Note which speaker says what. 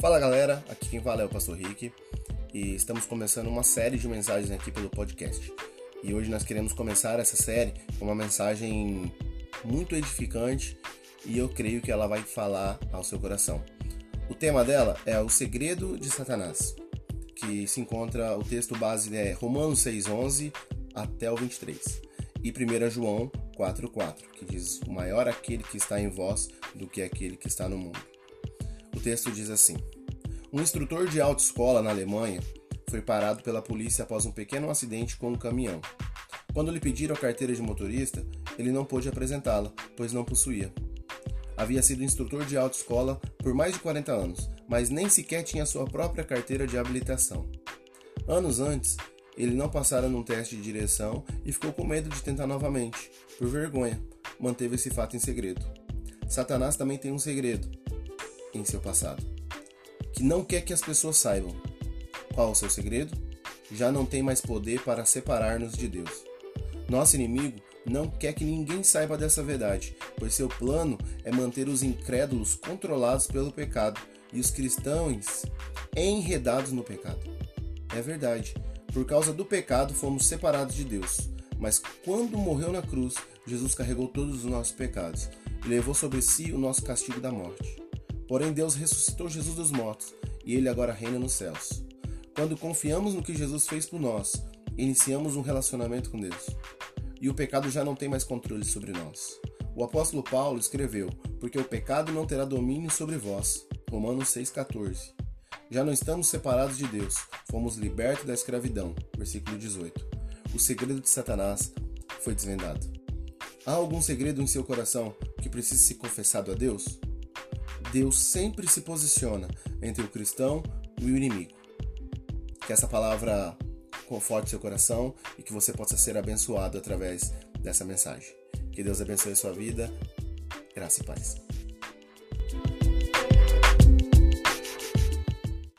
Speaker 1: Fala galera, aqui quem fala é o Pastor Rick e estamos começando uma série de mensagens aqui pelo podcast. E hoje nós queremos começar essa série com uma mensagem muito edificante e eu creio que ela vai falar ao seu coração. O tema dela é o segredo de Satanás, que se encontra o texto base é Romanos 6:11 até o 23 e 1 João 4:4, que diz: "O maior é aquele que está em vós do que aquele que está no mundo". O texto diz assim: Um instrutor de autoescola na Alemanha foi parado pela polícia após um pequeno acidente com um caminhão. Quando lhe pediram a carteira de motorista, ele não pôde apresentá-la, pois não possuía. Havia sido instrutor de autoescola por mais de 40 anos, mas nem sequer tinha sua própria carteira de habilitação. Anos antes, ele não passara num teste de direção e ficou com medo de tentar novamente. Por vergonha, manteve esse fato em segredo. Satanás também tem um segredo em seu passado, que não quer que as pessoas saibam. Qual o seu segredo? Já não tem mais poder para separar-nos de Deus. Nosso inimigo não quer que ninguém saiba dessa verdade, pois seu plano é manter os incrédulos controlados pelo pecado e os cristãos enredados no pecado. É verdade, por causa do pecado fomos separados de Deus, mas quando morreu na cruz, Jesus carregou todos os nossos pecados e levou sobre si o nosso castigo da morte. Porém, Deus ressuscitou Jesus dos mortos e ele agora reina nos céus. Quando confiamos no que Jesus fez por nós, iniciamos um relacionamento com Deus. E o pecado já não tem mais controle sobre nós. O apóstolo Paulo escreveu: Porque o pecado não terá domínio sobre vós. Romanos 6,14. Já não estamos separados de Deus, fomos libertos da escravidão. Versículo 18. O segredo de Satanás foi desvendado. Há algum segredo em seu coração que precise ser confessado a Deus? Deus sempre se posiciona entre o cristão e o inimigo. Que essa palavra conforte seu coração e que você possa ser abençoado através dessa mensagem. Que Deus abençoe a sua vida. Graça e paz.